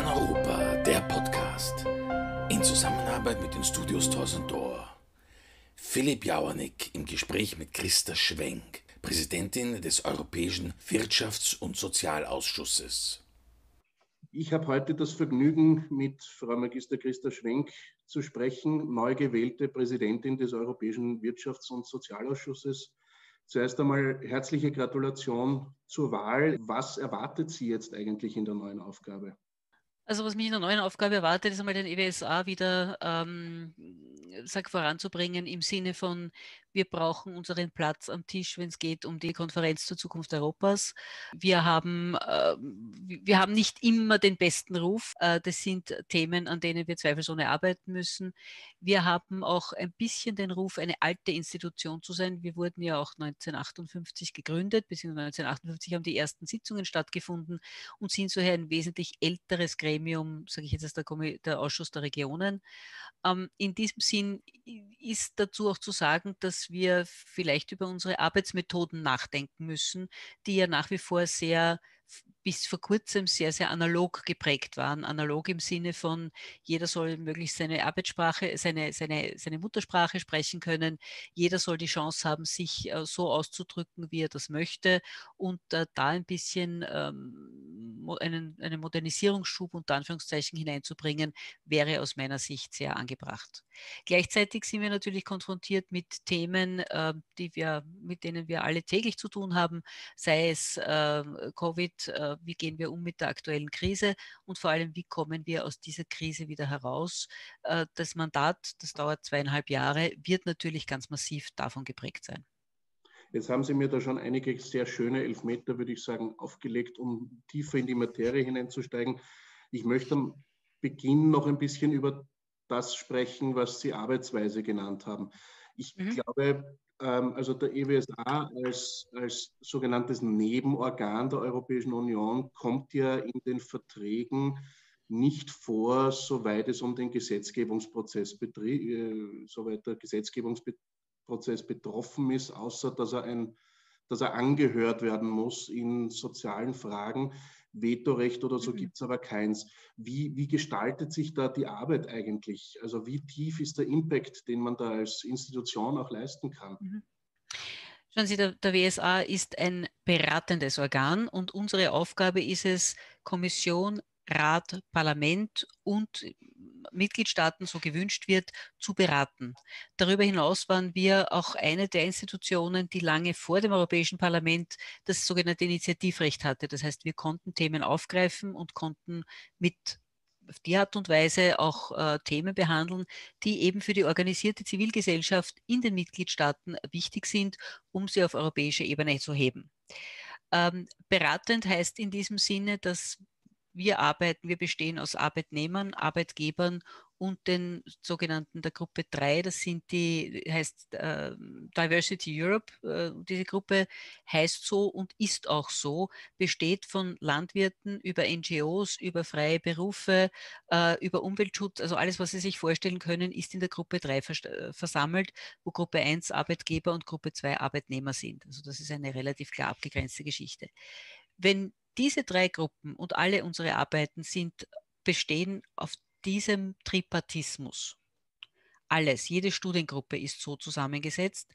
Plan Europa, der Podcast. In Zusammenarbeit mit den Studios Torsendor. Philipp Jauernick im Gespräch mit Christa Schwenk, Präsidentin des Europäischen Wirtschafts- und Sozialausschusses. Ich habe heute das Vergnügen, mit Frau Magister Christa Schwenk zu sprechen, neu gewählte Präsidentin des Europäischen Wirtschafts- und Sozialausschusses. Zuerst einmal herzliche Gratulation zur Wahl. Was erwartet Sie jetzt eigentlich in der neuen Aufgabe? Also was mich in der neuen Aufgabe erwartet, ist einmal den EWSA wieder ähm, sag, voranzubringen im Sinne von, wir brauchen unseren Platz am Tisch, wenn es geht um die Konferenz zur Zukunft Europas. Wir haben, äh, wir haben nicht immer den besten Ruf. Äh, das sind Themen, an denen wir zweifelsohne arbeiten müssen. Wir haben auch ein bisschen den Ruf, eine alte Institution zu sein. Wir wurden ja auch 1958 gegründet, beziehungsweise 1958 haben die ersten Sitzungen stattgefunden und sind soher ein wesentlich älteres Gremium, sage ich jetzt als der, der Ausschuss der Regionen. Ähm, in diesem Sinn ist dazu auch zu sagen, dass wir vielleicht über unsere Arbeitsmethoden nachdenken müssen, die ja nach wie vor sehr bis vor kurzem sehr, sehr analog geprägt waren. Analog im Sinne von, jeder soll möglichst seine Arbeitssprache, seine, seine, seine Muttersprache sprechen können. Jeder soll die Chance haben, sich äh, so auszudrücken, wie er das möchte. Und äh, da ein bisschen ähm, einen, einen Modernisierungsschub unter Anführungszeichen hineinzubringen, wäre aus meiner Sicht sehr angebracht. Gleichzeitig sind wir natürlich konfrontiert mit Themen, äh, die wir, mit denen wir alle täglich zu tun haben, sei es äh, Covid, äh, wie gehen wir um mit der aktuellen Krise und vor allem, wie kommen wir aus dieser Krise wieder heraus. Äh, das Mandat, das dauert zweieinhalb Jahre, wird natürlich ganz massiv davon geprägt sein. Jetzt haben Sie mir da schon einige sehr schöne Elfmeter, würde ich sagen, aufgelegt, um tiefer in die Materie hineinzusteigen. Ich möchte am Beginn noch ein bisschen über das sprechen, was Sie Arbeitsweise genannt haben. Ich mhm. glaube, also der EWSA als, als sogenanntes Nebenorgan der Europäischen Union kommt ja in den Verträgen nicht vor, soweit es um den Gesetzgebungsprozess äh, soweit der Gesetzgebungsprozess betroffen ist, außer dass er ein dass er angehört werden muss in sozialen Fragen. Vetorecht oder so mhm. gibt es aber keins. Wie, wie gestaltet sich da die Arbeit eigentlich? Also wie tief ist der Impact, den man da als Institution auch leisten kann? Mhm. Schauen Sie, der, der, WSA ist ein beratendes Organ und unsere Aufgabe ist es, Kommission, Rat, Parlament und Mitgliedstaaten so gewünscht wird, zu beraten. Darüber hinaus waren wir auch eine der Institutionen, die lange vor dem Europäischen Parlament das sogenannte Initiativrecht hatte. Das heißt, wir konnten Themen aufgreifen und konnten mit auf die Art und Weise auch äh, Themen behandeln, die eben für die organisierte Zivilgesellschaft in den Mitgliedstaaten wichtig sind, um sie auf europäischer Ebene zu heben. Ähm, beratend heißt in diesem Sinne, dass wir arbeiten, wir bestehen aus Arbeitnehmern, Arbeitgebern und den sogenannten der Gruppe 3, das sind die, heißt äh, Diversity Europe, äh, diese Gruppe heißt so und ist auch so, besteht von Landwirten über NGOs, über freie Berufe, äh, über Umweltschutz, also alles, was Sie sich vorstellen können, ist in der Gruppe 3 vers äh, versammelt, wo Gruppe 1 Arbeitgeber und Gruppe 2 Arbeitnehmer sind. Also das ist eine relativ klar abgegrenzte Geschichte. Wenn diese drei Gruppen und alle unsere Arbeiten sind, bestehen auf diesem Tripartismus. Alles, jede Studiengruppe ist so zusammengesetzt.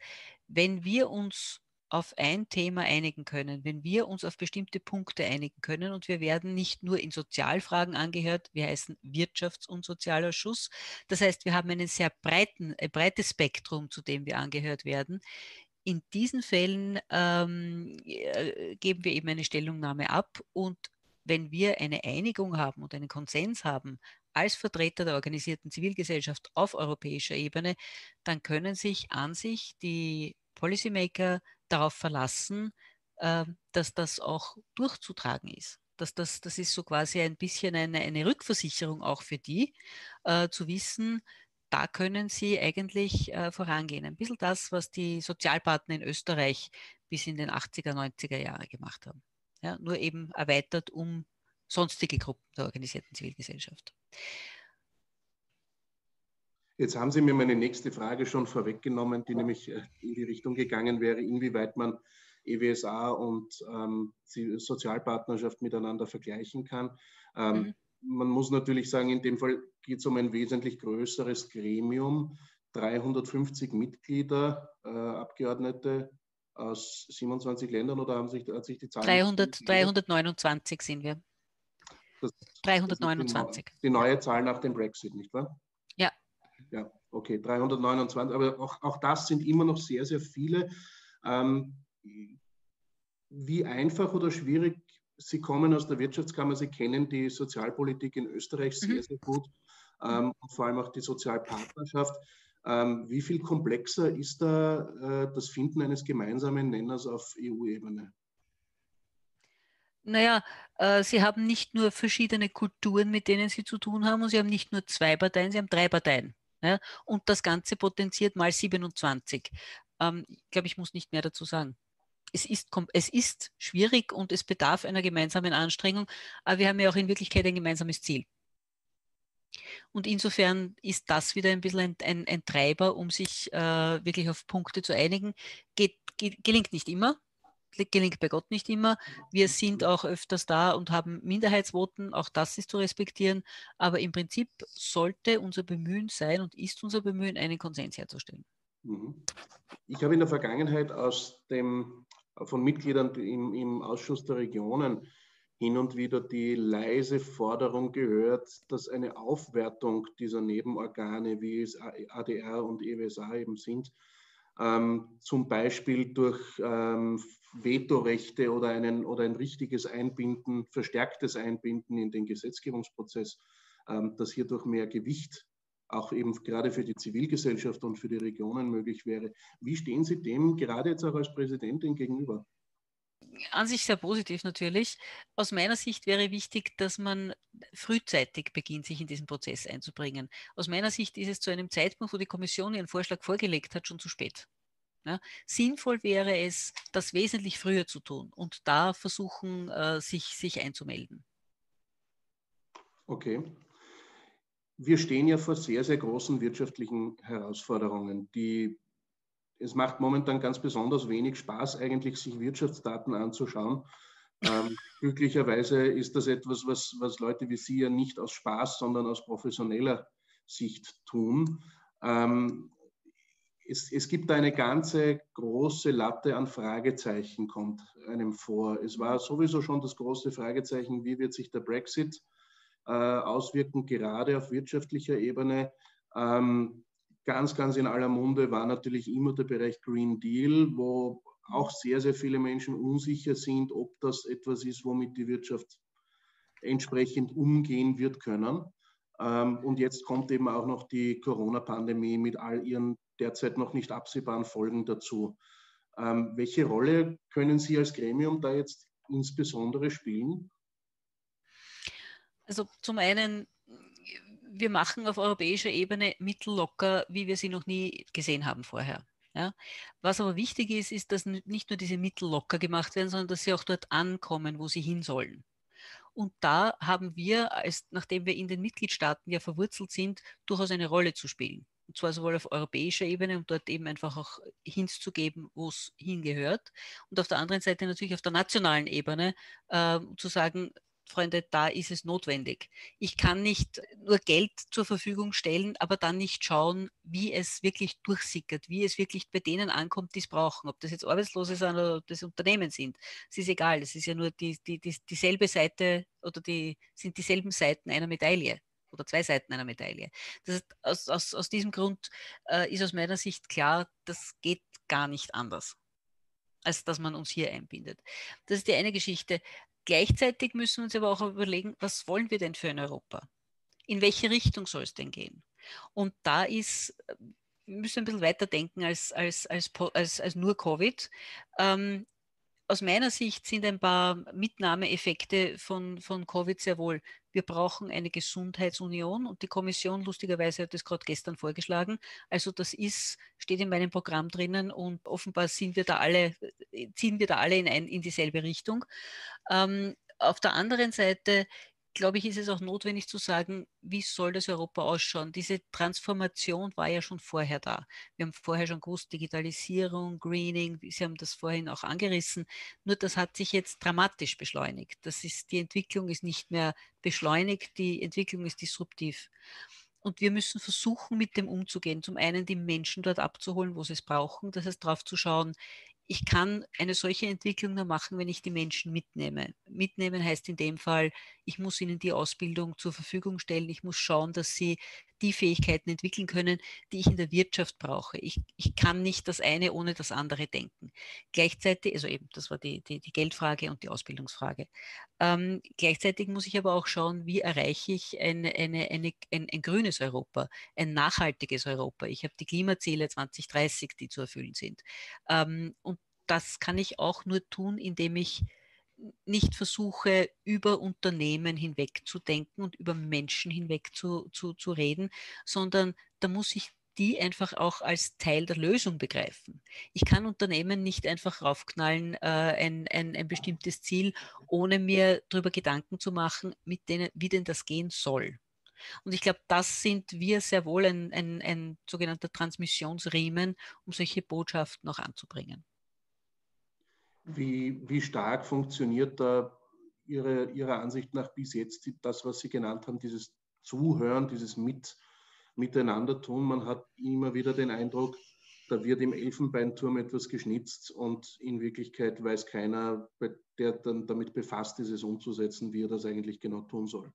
Wenn wir uns auf ein Thema einigen können, wenn wir uns auf bestimmte Punkte einigen können und wir werden nicht nur in Sozialfragen angehört, wir heißen Wirtschafts- und Sozialausschuss. Das heißt, wir haben einen sehr breiten, ein breites Spektrum, zu dem wir angehört werden. In diesen Fällen ähm, äh, geben wir eben eine Stellungnahme ab und wenn wir eine Einigung haben und einen Konsens haben als Vertreter der organisierten Zivilgesellschaft auf europäischer Ebene, dann können sich an sich die Policymaker darauf verlassen, äh, dass das auch durchzutragen ist. Dass das, das ist so quasi ein bisschen eine, eine Rückversicherung auch für die, äh, zu wissen, da können Sie eigentlich äh, vorangehen. Ein bisschen das, was die Sozialpartner in Österreich bis in den 80er, 90er Jahre gemacht haben. Ja, nur eben erweitert um sonstige Gruppen der organisierten Zivilgesellschaft. Jetzt haben Sie mir meine nächste Frage schon vorweggenommen, die nämlich äh, in die Richtung gegangen wäre, inwieweit man EWSA und ähm, Sozialpartnerschaft miteinander vergleichen kann. Ähm, mhm. Man muss natürlich sagen, in dem Fall geht es um ein wesentlich größeres Gremium. 350 Mitglieder, äh, Abgeordnete aus 27 Ländern oder haben sich, hat sich die Zahl? 300, 329 sind wir. Das, 329. Das die, neue Zahl nach dem Brexit, nicht wahr? Ja. Ja, okay, 329. Aber auch, auch das sind immer noch sehr, sehr viele. Ähm, wie einfach oder schwierig Sie kommen aus der Wirtschaftskammer, Sie kennen die Sozialpolitik in Österreich sehr, mhm. sehr gut ähm, und vor allem auch die Sozialpartnerschaft. Ähm, wie viel komplexer ist da äh, das Finden eines gemeinsamen Nenners auf EU-Ebene? Naja, äh, Sie haben nicht nur verschiedene Kulturen, mit denen Sie zu tun haben, und Sie haben nicht nur zwei Parteien, Sie haben drei Parteien. Ja? Und das Ganze potenziert mal 27. Ähm, ich glaube, ich muss nicht mehr dazu sagen es ist, es ist schwierig und es bedarf einer gemeinsamen Anstrengung, aber wir haben ja auch in Wirklichkeit ein gemeinsames Ziel. Und insofern ist das wieder ein bisschen ein, ein, ein Treiber, um sich äh, wirklich auf Punkte zu einigen. Geht, ge, gelingt nicht immer, gelingt bei Gott nicht immer. Wir sind auch öfters da und haben Minderheitsvoten, auch das ist zu respektieren. Aber im Prinzip sollte unser Bemühen sein und ist unser Bemühen, einen Konsens herzustellen. Mhm. Ich habe in der Vergangenheit aus dem von Mitgliedern im, im Ausschuss der Regionen hin und wieder die leise Forderung gehört, dass eine Aufwertung dieser Nebenorgane, wie es ADR und EWSA eben sind, ähm, zum Beispiel durch ähm, Vetorechte oder, einen, oder ein richtiges Einbinden, verstärktes Einbinden in den Gesetzgebungsprozess, ähm, dass hierdurch mehr Gewicht auch eben gerade für die Zivilgesellschaft und für die Regionen möglich wäre. Wie stehen Sie dem gerade jetzt auch als Präsidentin gegenüber? An sich sehr positiv natürlich. Aus meiner Sicht wäre wichtig, dass man frühzeitig beginnt, sich in diesen Prozess einzubringen. Aus meiner Sicht ist es zu einem Zeitpunkt, wo die Kommission ihren Vorschlag vorgelegt hat, schon zu spät. Ja, sinnvoll wäre es, das wesentlich früher zu tun und da versuchen, äh, sich, sich einzumelden. Okay wir stehen ja vor sehr, sehr großen wirtschaftlichen Herausforderungen. Die, es macht momentan ganz besonders wenig Spaß, eigentlich sich Wirtschaftsdaten anzuschauen. Ähm, glücklicherweise ist das etwas, was, was Leute wie Sie ja nicht aus Spaß, sondern aus professioneller Sicht tun. Ähm, es, es, gibt eine ganze große Latte an Fragezeichen, kommt einem vor. Es war sowieso schon das große Fragezeichen, wie wird sich der Brexit auswirken, gerade auf wirtschaftlicher Ebene. Ähm, ganz, ganz in aller Munde war natürlich immer der Bereich Green Deal, wo auch sehr, sehr viele Menschen unsicher sind, ob das etwas ist, womit die Wirtschaft entsprechend umgehen wird können. Ähm, und jetzt kommt eben auch noch die Corona-Pandemie mit all ihren derzeit noch nicht absehbaren Folgen dazu. Ähm, welche Rolle können Sie als Gremium da jetzt insbesondere spielen? Also zum einen, wir machen auf europäischer Ebene Mittel locker, wie wir sie noch nie gesehen haben vorher. Ja. Was aber wichtig ist, ist, dass nicht nur diese Mittel locker gemacht werden, sondern dass sie auch dort ankommen, wo sie hin sollen. Und da haben wir, als, nachdem wir in den Mitgliedstaaten ja verwurzelt sind, durchaus eine Rolle zu spielen. Und zwar sowohl auf europäischer Ebene, um dort eben einfach auch Hints zu geben, wo es hingehört. Und auf der anderen Seite natürlich auf der nationalen Ebene äh, zu sagen, Freunde, da ist es notwendig. Ich kann nicht nur Geld zur Verfügung stellen, aber dann nicht schauen, wie es wirklich durchsickert, wie es wirklich bei denen ankommt, die es brauchen. Ob das jetzt Arbeitslose sind oder ob das Unternehmen sind. Es ist egal. Es ist ja nur die, die, die, dieselbe Seite oder die sind dieselben Seiten einer Medaille oder zwei Seiten einer Medaille. Das ist, aus, aus, aus diesem Grund äh, ist aus meiner Sicht klar, das geht gar nicht anders als dass man uns hier einbindet. Das ist die eine Geschichte. Gleichzeitig müssen wir uns aber auch überlegen, was wollen wir denn für ein Europa? In welche Richtung soll es denn gehen? Und da ist, wir müssen ein bisschen weiter denken als, als, als, als, als nur Covid. Ähm, aus meiner Sicht sind ein paar Mitnahmeeffekte von, von Covid sehr wohl. Wir brauchen eine Gesundheitsunion und die Kommission lustigerweise hat das gerade gestern vorgeschlagen. Also das ist, steht in meinem Programm drinnen und offenbar sind wir da alle, ziehen wir da alle in, ein, in dieselbe Richtung. Ähm, auf der anderen Seite glaube ich, ist es auch notwendig zu sagen, wie soll das Europa ausschauen? Diese Transformation war ja schon vorher da. Wir haben vorher schon gewusst, Digitalisierung, Greening, Sie haben das vorhin auch angerissen. Nur das hat sich jetzt dramatisch beschleunigt. Das ist, die Entwicklung ist nicht mehr beschleunigt, die Entwicklung ist disruptiv. Und wir müssen versuchen, mit dem umzugehen. Zum einen die Menschen dort abzuholen, wo sie es brauchen. Das heißt, darauf zu schauen, ich kann eine solche Entwicklung nur machen, wenn ich die Menschen mitnehme. Mitnehmen heißt in dem Fall, ich muss ihnen die Ausbildung zur Verfügung stellen. Ich muss schauen, dass sie die Fähigkeiten entwickeln können, die ich in der Wirtschaft brauche. Ich, ich kann nicht das eine ohne das andere denken. Gleichzeitig, also eben, das war die, die, die Geldfrage und die Ausbildungsfrage. Ähm, gleichzeitig muss ich aber auch schauen, wie erreiche ich eine, eine, eine, ein, ein grünes Europa, ein nachhaltiges Europa. Ich habe die Klimaziele 2030, die zu erfüllen sind. Ähm, und das kann ich auch nur tun, indem ich nicht versuche, über Unternehmen hinweg zu denken und über Menschen hinweg zu, zu, zu reden, sondern da muss ich die einfach auch als Teil der Lösung begreifen. Ich kann Unternehmen nicht einfach raufknallen, äh, ein, ein, ein bestimmtes Ziel, ohne mir darüber Gedanken zu machen, mit denen, wie denn das gehen soll. Und ich glaube, das sind wir sehr wohl ein, ein, ein sogenannter Transmissionsriemen, um solche Botschaften auch anzubringen. Wie, wie stark funktioniert da Ihre, Ihrer Ansicht nach bis jetzt das, was Sie genannt haben, dieses Zuhören, dieses Mit, Miteinander tun? Man hat immer wieder den Eindruck, da wird im Elfenbeinturm etwas geschnitzt und in Wirklichkeit weiß keiner, der dann damit befasst ist, es umzusetzen, wie er das eigentlich genau tun soll.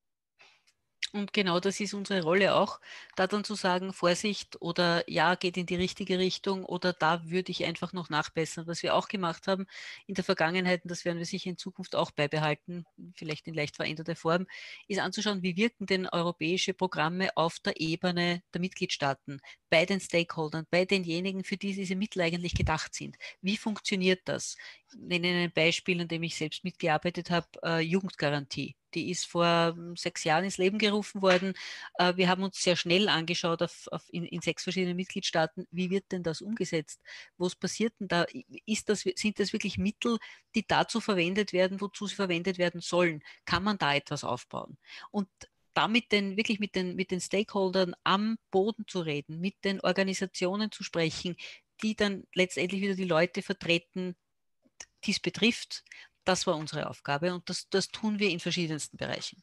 Und genau das ist unsere Rolle auch, da dann zu sagen, Vorsicht oder ja, geht in die richtige Richtung oder da würde ich einfach noch nachbessern. Was wir auch gemacht haben in der Vergangenheit, und das werden wir sicher in Zukunft auch beibehalten, vielleicht in leicht veränderter Form, ist anzuschauen, wie wirken denn europäische Programme auf der Ebene der Mitgliedstaaten, bei den Stakeholdern, bei denjenigen, für die diese Mittel eigentlich gedacht sind. Wie funktioniert das? Ich nenne ein Beispiel, an dem ich selbst mitgearbeitet habe, äh, Jugendgarantie. Die ist vor hm, sechs Jahren ins Leben gerufen worden. Äh, wir haben uns sehr schnell angeschaut auf, auf in, in, sechs verschiedenen Mitgliedstaaten, wie wird denn das umgesetzt? Was passiert denn da? Ist das, sind das wirklich Mittel, die dazu verwendet werden, wozu sie verwendet werden sollen? Kann man da etwas aufbauen? Und damit den, wirklich mit den, mit den Stakeholdern am Boden zu reden, mit den Organisationen zu sprechen, die dann letztendlich wieder die Leute vertreten, die es betrifft, das war unsere Aufgabe und das, das tun wir in verschiedensten Bereichen.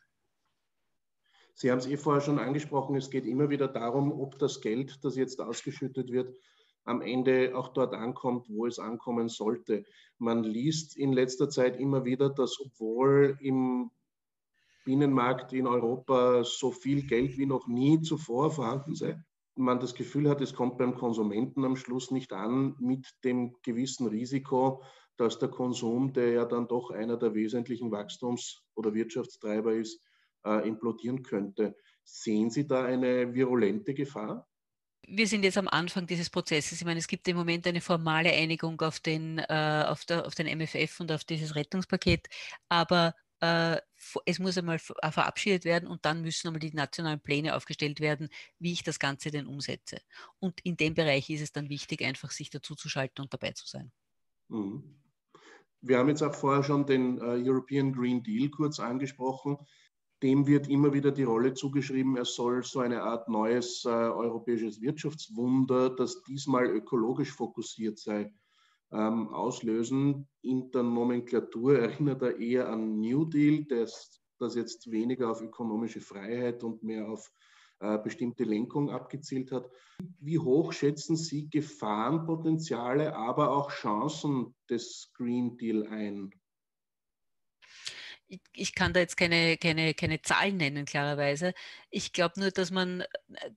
Sie haben es eh vorher schon angesprochen, es geht immer wieder darum, ob das Geld, das jetzt ausgeschüttet wird, am Ende auch dort ankommt, wo es ankommen sollte. Man liest in letzter Zeit immer wieder, dass obwohl im Binnenmarkt in Europa so viel Geld wie noch nie zuvor vorhanden sei, man das Gefühl hat, es kommt beim Konsumenten am Schluss nicht an mit dem gewissen Risiko, dass der Konsum, der ja dann doch einer der wesentlichen Wachstums- oder Wirtschaftstreiber ist, äh, implodieren könnte. Sehen Sie da eine virulente Gefahr? wir sind jetzt am Anfang dieses Prozesses. Ich meine, es gibt im Moment eine formale Einigung auf den, äh, auf, der, auf den MFF und auf dieses Rettungspaket, aber äh, es muss einmal äh, verabschiedet werden und dann müssen einmal die nationalen Pläne aufgestellt werden, wie ich das Ganze denn umsetze. Und in dem Bereich ist es dann wichtig, einfach sich dazu zu schalten und dabei zu sein. Mhm. Wir haben jetzt auch vorher schon den äh, European Green Deal kurz angesprochen. Dem wird immer wieder die Rolle zugeschrieben, er soll so eine Art neues äh, europäisches Wirtschaftswunder, das diesmal ökologisch fokussiert sei, ähm, auslösen. In der Nomenklatur erinnert er eher an New Deal, das, das jetzt weniger auf ökonomische Freiheit und mehr auf äh, bestimmte Lenkung abgezielt hat. Wie hoch schätzen Sie Gefahrenpotenziale, aber auch Chancen des Green Deal ein? ich kann da jetzt keine, keine, keine Zahlen nennen, klarerweise. Ich glaube nur, dass man äh,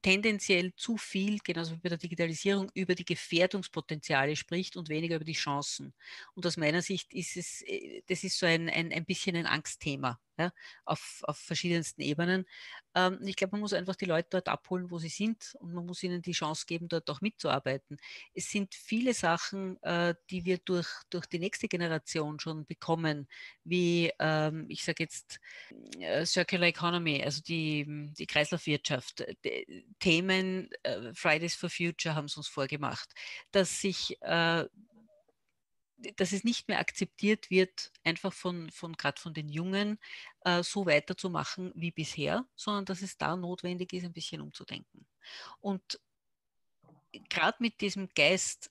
tendenziell zu viel, genauso wie bei der Digitalisierung, über die Gefährdungspotenziale spricht und weniger über die Chancen. Und aus meiner Sicht ist es, äh, das ist so ein, ein, ein bisschen ein Angstthema ja, auf, auf verschiedensten Ebenen. Ähm, ich glaube, man muss einfach die Leute dort abholen, wo sie sind und man muss ihnen die Chance geben, dort auch mitzuarbeiten. Es sind viele Sachen, äh, die wir durch, durch die nächste Generation schon bekommen, wie ähm, ich sage jetzt äh, Circular Economy, also die, die Kreislaufwirtschaft. Die Themen äh, Fridays for Future haben es uns vorgemacht, dass sich äh, dass es nicht mehr akzeptiert wird, einfach von, von gerade von den Jungen äh, so weiterzumachen wie bisher, sondern dass es da notwendig ist, ein bisschen umzudenken. Und gerade mit diesem Geist,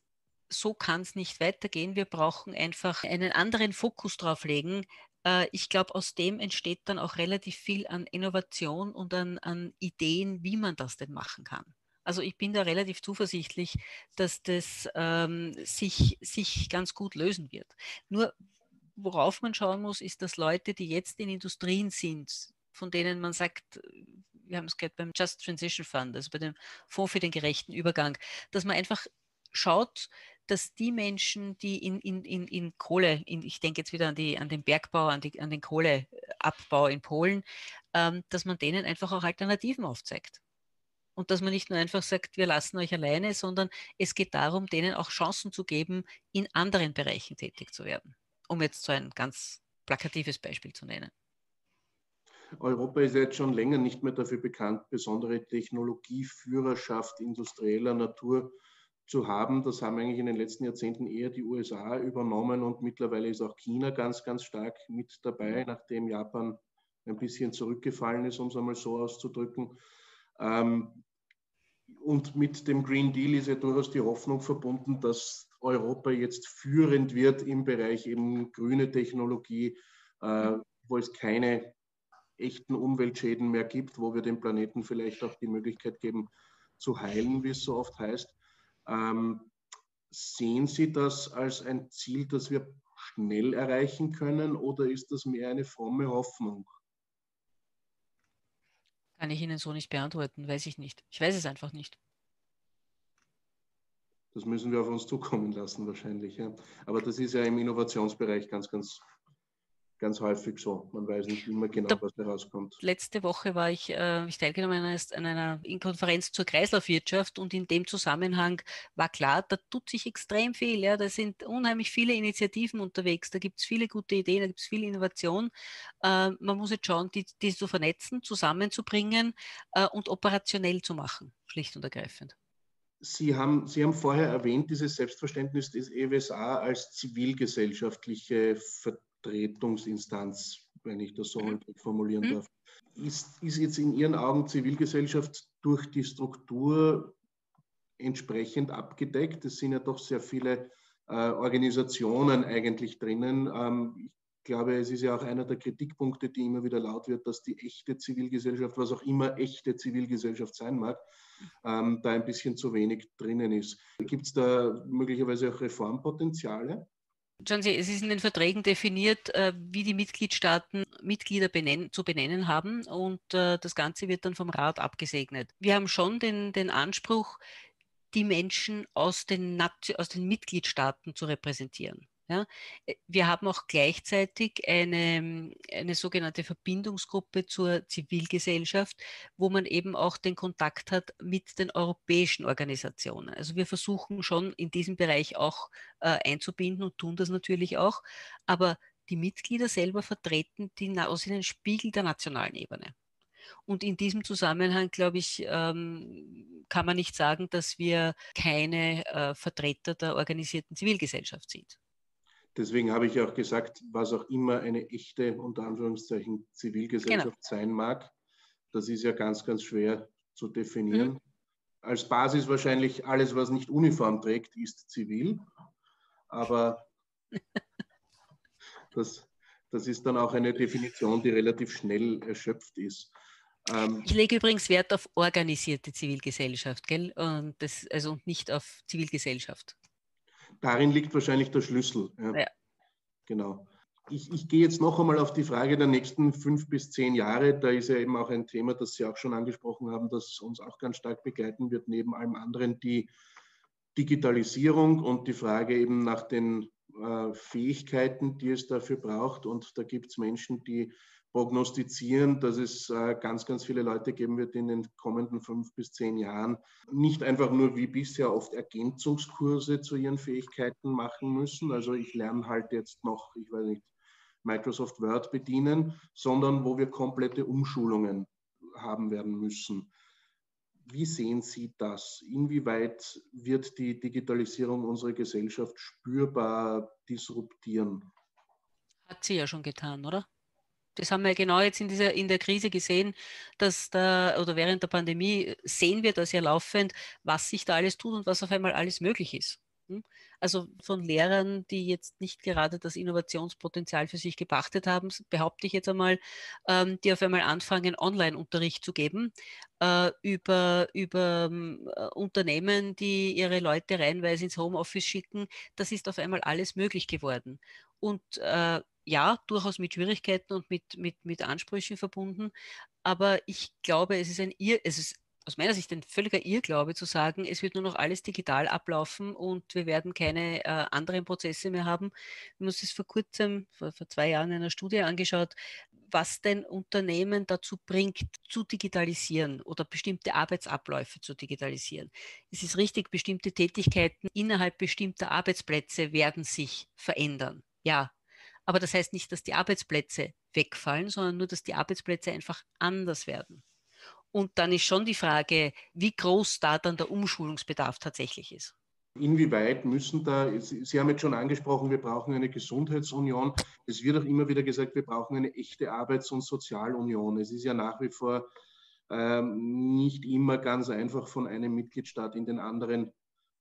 so kann es nicht weitergehen. Wir brauchen einfach einen anderen Fokus drauf legen. Äh, ich glaube, aus dem entsteht dann auch relativ viel an Innovation und an, an Ideen, wie man das denn machen kann. Also ich bin da relativ zuversichtlich, dass das ähm, sich, sich ganz gut lösen wird. Nur worauf man schauen muss, ist, dass Leute, die jetzt in Industrien sind, von denen man sagt, wir haben es gehört beim Just Transition Fund, also bei dem Fonds für den gerechten Übergang, dass man einfach schaut, dass die Menschen, die in, in, in, in Kohle, in, ich denke jetzt wieder an, die, an den Bergbau, an, die, an den Kohleabbau in Polen, ähm, dass man denen einfach auch Alternativen aufzeigt und dass man nicht nur einfach sagt, wir lassen euch alleine, sondern es geht darum, denen auch Chancen zu geben, in anderen Bereichen tätig zu werden. Um jetzt so ein ganz plakatives Beispiel zu nennen. Europa ist jetzt schon länger nicht mehr dafür bekannt, besondere Technologieführerschaft industrieller Natur zu haben. Das haben eigentlich in den letzten Jahrzehnten eher die USA übernommen und mittlerweile ist auch China ganz, ganz stark mit dabei, nachdem Japan ein bisschen zurückgefallen ist, um es einmal so auszudrücken. Ähm, und mit dem Green Deal ist ja durchaus die Hoffnung verbunden, dass Europa jetzt führend wird im Bereich eben grüne Technologie, äh, wo es keine echten Umweltschäden mehr gibt, wo wir dem Planeten vielleicht auch die Möglichkeit geben zu heilen, wie es so oft heißt. Ähm, sehen Sie das als ein Ziel, das wir schnell erreichen können oder ist das mehr eine fromme Hoffnung? Kann ich Ihnen so nicht beantworten, weiß ich nicht. Ich weiß es einfach nicht. Das müssen wir auf uns zukommen lassen wahrscheinlich. Ja. Aber das ist ja im Innovationsbereich ganz, ganz, ganz häufig so. Man weiß nicht immer genau, da, was da rauskommt. Letzte Woche war ich, äh, ich teilgenommen an einer, Konferenz zur Kreislaufwirtschaft und in dem Zusammenhang war klar, da tut sich extrem viel. Ja. Da sind unheimlich viele Initiativen unterwegs, da gibt es viele gute Ideen, da gibt es viel Innovation. Äh, man muss jetzt schauen, die, die zu vernetzen, zusammenzubringen äh, und operationell zu machen, schlicht und ergreifend. Sie haben, Sie haben vorher erwähnt, dieses Selbstverständnis des EWSA als zivilgesellschaftliche Vertretungsinstanz, wenn ich das so mhm. formulieren mhm. darf. Ist, ist jetzt in Ihren Augen Zivilgesellschaft durch die Struktur entsprechend abgedeckt? Es sind ja doch sehr viele äh, Organisationen eigentlich drinnen. Ähm, ich glaube, es ist ja auch einer der Kritikpunkte, die immer wieder laut wird, dass die echte Zivilgesellschaft, was auch immer echte Zivilgesellschaft sein mag, ähm, da ein bisschen zu wenig drinnen ist. Gibt es da möglicherweise auch Reformpotenziale? Schauen Sie, es ist in den Verträgen definiert, äh, wie die Mitgliedstaaten Mitglieder benennen, zu benennen haben und äh, das Ganze wird dann vom Rat abgesegnet. Wir haben schon den, den Anspruch, die Menschen aus den, aus den Mitgliedstaaten zu repräsentieren. Ja, äh, wir haben auch gleichzeitig eine, eine sogenannte Verbindungsgruppe zur Zivilgesellschaft, wo man eben auch den Kontakt hat mit den europäischen Organisationen. Also wir versuchen schon in diesem Bereich auch äh, einzubinden und tun das natürlich auch, aber die Mitglieder selber vertreten die, aus den Spiegel der nationalen Ebene. Und in diesem Zusammenhang, glaube ich, ähm, kann man nicht sagen, dass wir keine äh, Vertreter der organisierten Zivilgesellschaft sind. Deswegen habe ich auch gesagt, was auch immer eine echte, unter Anführungszeichen, Zivilgesellschaft genau. sein mag, das ist ja ganz, ganz schwer zu definieren. Mhm. Als Basis wahrscheinlich alles, was nicht Uniform trägt, ist zivil. Aber das, das ist dann auch eine Definition, die relativ schnell erschöpft ist. Ähm, ich lege übrigens Wert auf organisierte Zivilgesellschaft, gell? Und das, also nicht auf Zivilgesellschaft darin liegt wahrscheinlich der Schlüssel. Ja. ja. Genau. Ich, ich, gehe jetzt noch einmal auf die Frage der nächsten fünf bis zehn Jahre. Da ist ja eben auch ein Thema, das Sie auch schon angesprochen haben, das uns auch ganz stark begleiten wird, neben allem anderen die Digitalisierung und die Frage eben nach den äh, Fähigkeiten, die es dafür braucht. Und da gibt es Menschen, die prognostizieren, dass es äh, ganz, ganz viele Leute geben wird in den kommenden fünf bis zehn Jahren, nicht einfach nur wie bisher oft Ergänzungskurse zu ihren Fähigkeiten machen müssen. Also ich lerne halt jetzt noch, ich weiß nicht, Microsoft Word bedienen, sondern wo wir komplette Umschulungen haben werden müssen. Wie sehen Sie das? Inwieweit wird die Digitalisierung unsere Gesellschaft spürbar disruptieren? Hat sie ja schon getan, oder? Das haben wir genau jetzt in, dieser, in der Krise gesehen, dass da, oder während der Pandemie sehen wir das ja laufend, was sich da alles tut und was auf einmal alles möglich ist. Hm? Also von Lehrern, die jetzt nicht gerade das Innovationspotenzial für sich gepachtet haben, behaupte ich jetzt einmal, ähm, die auf einmal anfangen, Online-Unterricht zu geben äh, über, über äh, Unternehmen, die ihre Leute reinweise ins Homeoffice schicken. Das ist auf einmal alles möglich geworden. Und äh, ja, durchaus mit Schwierigkeiten und mit, mit, mit Ansprüchen verbunden. Aber ich glaube, es ist ein Irr, es ist aus meiner Sicht ein völliger Irrglaube zu sagen, es wird nur noch alles digital ablaufen und wir werden keine äh, anderen Prozesse mehr haben. Wir haben uns das vor kurzem, vor, vor zwei Jahren in einer Studie angeschaut, was denn Unternehmen dazu bringt, zu digitalisieren oder bestimmte Arbeitsabläufe zu digitalisieren. Es ist richtig, bestimmte Tätigkeiten innerhalb bestimmter Arbeitsplätze werden sich verändern. Ja, aber das heißt nicht, dass die Arbeitsplätze wegfallen, sondern nur, dass die Arbeitsplätze einfach anders werden. Und dann ist schon die Frage, wie groß da dann der Umschulungsbedarf tatsächlich ist. Inwieweit müssen da, Sie haben jetzt schon angesprochen, wir brauchen eine Gesundheitsunion. Es wird auch immer wieder gesagt, wir brauchen eine echte Arbeits- und Sozialunion. Es ist ja nach wie vor ähm, nicht immer ganz einfach von einem Mitgliedstaat in den anderen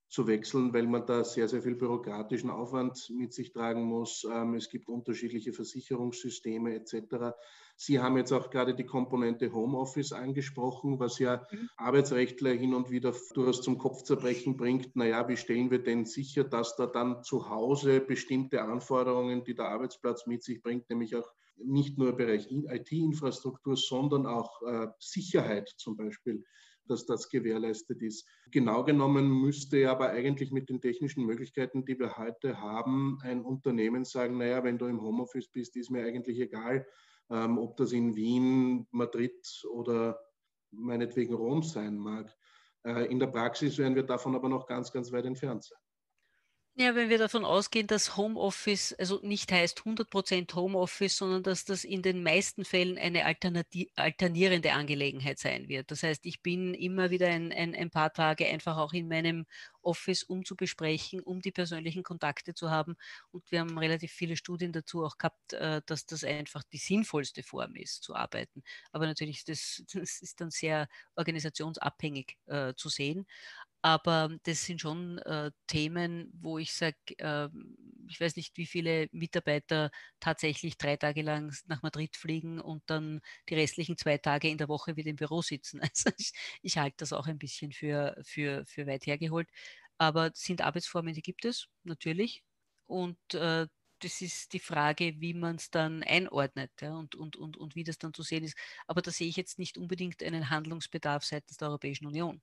zu wechseln, weil man da sehr, sehr viel bürokratischen Aufwand mit sich tragen muss. Ähm, es gibt unterschiedliche Versicherungssysteme etc. Sie haben jetzt auch gerade die Komponente Homeoffice angesprochen, was ja mhm. Arbeitsrechtler hin und wieder durchaus zum Kopfzerbrechen bringt. Naja, wie stellen wir denn sicher, dass da dann zu Hause bestimmte Anforderungen, die der Arbeitsplatz mit sich bringt, nämlich auch nicht nur im Bereich IT-Infrastruktur, sondern auch äh, Sicherheit zum Beispiel, dass das gewährleistet ist. Genau genommen müsste aber eigentlich mit den technischen Möglichkeiten, die wir heute haben, ein Unternehmen sagen, naja, wenn du im Homeoffice bist, ist mir eigentlich egal, ähm, ob das in Wien, Madrid oder meinetwegen Rom sein mag. Äh, in der Praxis werden wir davon aber noch ganz, ganz weit entfernt sein. Ja, wenn wir davon ausgehen, dass Homeoffice also nicht heißt 100% Homeoffice, sondern dass das in den meisten Fällen eine alternierende Angelegenheit sein wird. Das heißt, ich bin immer wieder ein, ein, ein paar Tage einfach auch in meinem Office, um zu besprechen, um die persönlichen Kontakte zu haben. Und wir haben relativ viele Studien dazu auch gehabt, äh, dass das einfach die sinnvollste Form ist, zu arbeiten. Aber natürlich, das, das ist dann sehr organisationsabhängig äh, zu sehen. Aber das sind schon äh, Themen, wo ich sage, äh, ich weiß nicht, wie viele Mitarbeiter tatsächlich drei Tage lang nach Madrid fliegen und dann die restlichen zwei Tage in der Woche wieder im Büro sitzen. Also ich, ich halte das auch ein bisschen für, für, für weit hergeholt. Aber sind Arbeitsformen, die gibt es natürlich. Und äh, das ist die Frage, wie man es dann einordnet ja, und, und, und, und wie das dann zu sehen ist. Aber da sehe ich jetzt nicht unbedingt einen Handlungsbedarf seitens der Europäischen Union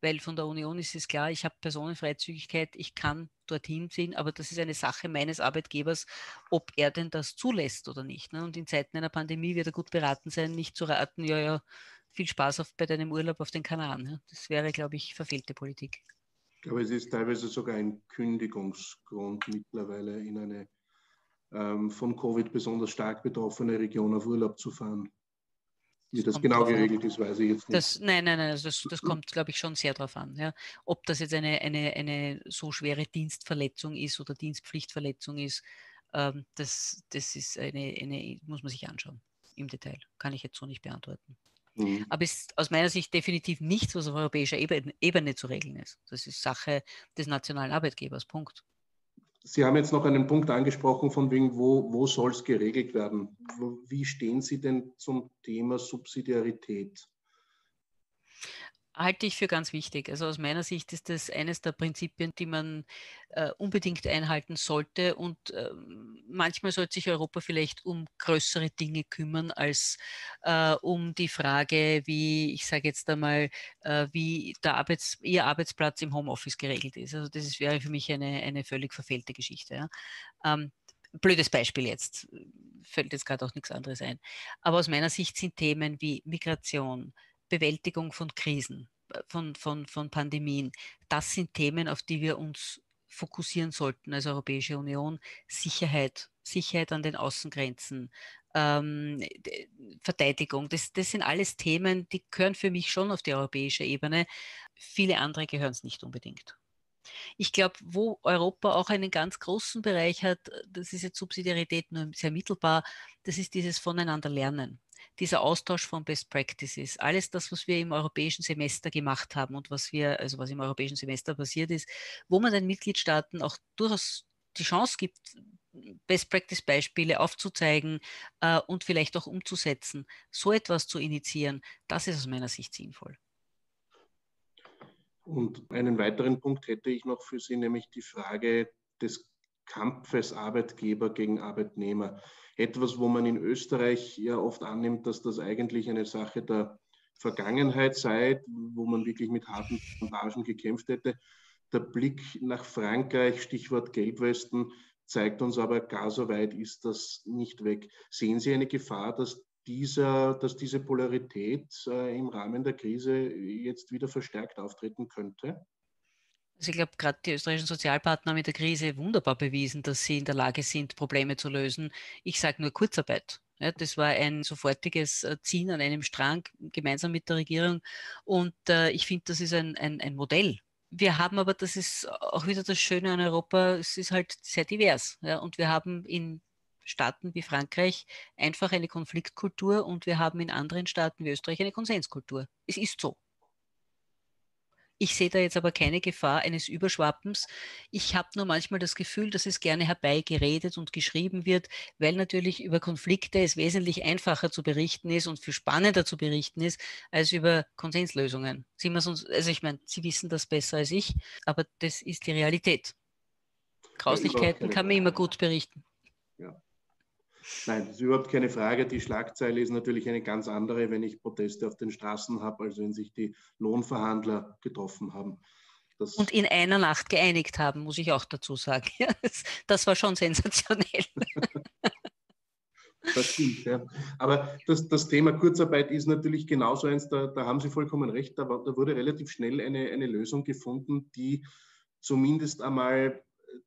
weil von der Union ist es klar, ich habe Personenfreizügigkeit, ich kann dorthin ziehen, aber das ist eine Sache meines Arbeitgebers, ob er denn das zulässt oder nicht. Ne? Und in Zeiten einer Pandemie wird er gut beraten sein, nicht zu raten, ja, ja, viel Spaß auf, bei deinem Urlaub auf den Kanaren. Ja? Das wäre, glaube ich, verfehlte Politik. Ich glaube, es ist teilweise sogar ein Kündigungsgrund mittlerweile in eine ähm, von Covid besonders stark betroffene Region auf Urlaub zu fahren. Wie das, genau geregelt ist, weiß ich jetzt nicht. Das, nein, nein, nein, das, das kommt, glaube ich, schon sehr darauf an. Ja. Ob das jetzt eine, eine, eine so schwere Dienstverletzung ist oder Dienstpflichtverletzung ist, ähm, das, das ist eine, eine, muss man sich anschauen im Detail. Kann ich jetzt so nicht beantworten. Mhm. Aber es ist aus meiner Sicht definitiv nichts, was auf europäischer Ebene, Ebene zu regeln ist. Das ist Sache des nationalen Arbeitgebers. Punkt. Sie haben jetzt noch einen Punkt angesprochen, von wegen, wo, wo soll es geregelt werden? Wie stehen Sie denn zum Thema Subsidiarität? Halte ich für ganz wichtig. Also aus meiner Sicht ist das eines der Prinzipien, die man äh, unbedingt einhalten sollte. Und äh, manchmal sollte sich Europa vielleicht um größere Dinge kümmern als äh, um die Frage, wie, ich sage jetzt einmal, äh, wie der Arbeits-, Ihr Arbeitsplatz im Homeoffice geregelt ist. Also das wäre für mich eine, eine völlig verfehlte Geschichte. Ja. Ähm, blödes Beispiel jetzt, fällt jetzt gerade auch nichts anderes ein. Aber aus meiner Sicht sind Themen wie Migration, Bewältigung von Krisen, äh, von, von, von Pandemien. Das sind Themen, auf die wir uns fokussieren sollten als Europäische Union. Sicherheit, Sicherheit an den Außengrenzen, ähm, Verteidigung. Das, das sind alles Themen, die gehören für mich schon auf die europäische Ebene. Viele andere gehören es nicht unbedingt. Ich glaube, wo Europa auch einen ganz großen Bereich hat, das ist jetzt Subsidiarität nur sehr mittelbar, das ist dieses Voneinander lernen. Dieser Austausch von Best Practices, alles das, was wir im europäischen Semester gemacht haben und was wir, also was im europäischen Semester passiert ist, wo man den Mitgliedstaaten auch durchaus die Chance gibt, Best Practice Beispiele aufzuzeigen äh, und vielleicht auch umzusetzen, so etwas zu initiieren, das ist aus meiner Sicht sinnvoll. Und einen weiteren Punkt hätte ich noch für Sie, nämlich die Frage des Kampfes Arbeitgeber gegen Arbeitnehmer. Etwas, wo man in Österreich ja oft annimmt, dass das eigentlich eine Sache der Vergangenheit sei, wo man wirklich mit harten Bandagen gekämpft hätte. Der Blick nach Frankreich, Stichwort Gelbwesten, zeigt uns aber, gar so weit ist das nicht weg. Sehen Sie eine Gefahr, dass dieser, dass diese Polarität äh, im Rahmen der Krise jetzt wieder verstärkt auftreten könnte? Also ich glaube, gerade die österreichischen Sozialpartner haben mit der Krise wunderbar bewiesen, dass sie in der Lage sind, Probleme zu lösen. Ich sage nur Kurzarbeit. Ja, das war ein sofortiges äh, Ziehen an einem Strang gemeinsam mit der Regierung. Und äh, ich finde, das ist ein, ein, ein Modell. Wir haben aber, das ist auch wieder das Schöne an Europa, es ist halt sehr divers. Ja, und wir haben in Staaten wie Frankreich einfach eine Konfliktkultur und wir haben in anderen Staaten wie Österreich eine Konsenskultur. Es ist so. Ich sehe da jetzt aber keine Gefahr eines Überschwappens. Ich habe nur manchmal das Gefühl, dass es gerne herbeigeredet und geschrieben wird, weil natürlich über Konflikte es wesentlich einfacher zu berichten ist und viel spannender zu berichten ist, als über Konsenslösungen. also ich meine, Sie wissen das besser als ich, aber das ist die Realität. Grauslichkeiten kann man immer gut berichten. Nein, das ist überhaupt keine Frage. Die Schlagzeile ist natürlich eine ganz andere, wenn ich Proteste auf den Straßen habe, als wenn sich die Lohnverhandler getroffen haben. Das und in einer Nacht geeinigt haben, muss ich auch dazu sagen. das, war schon sensationell. Das stimmt, ja. Aber das, das, Thema Kurzarbeit ist natürlich genauso eins, da, da haben Sie vollkommen recht, da, da wurde relativ schnell eine, eine Lösung gefunden, die zumindest einmal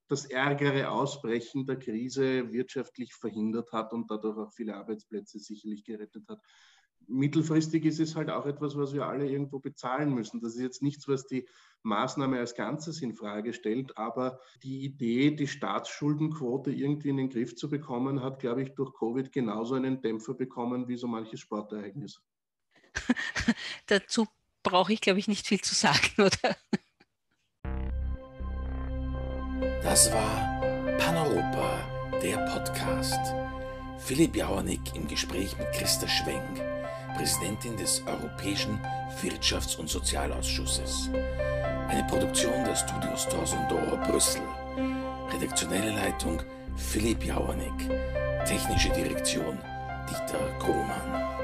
das ärgere Ausbrechen der Krise wirtschaftlich verhindert hat und dadurch auch viele Arbeitsplätze sicherlich gerettet hat. Mittelfristig ist es halt auch etwas, was wir alle irgendwo bezahlen müssen. Das ist jetzt nichts, was die Maßnahme als Ganzes in Frage stellt, aber die Idee, die Staatsschuldenquote irgendwie in den Griff zu bekommen, hat, glaube ich, durch Covid genauso einen Dämpfer bekommen wie so manches Sportereignis. Dazu brauche ich, glaube ich, nicht viel zu sagen, oder? Das war Paneuropa, der Podcast. Philipp Jauernick im Gespräch mit Christa Schwenk, Präsidentin des Europäischen Wirtschafts- und Sozialausschusses. Eine Produktion der Studios Torsondor Brüssel. Redaktionelle Leitung Philipp Jauernick. Technische Direktion Dieter Grohmann.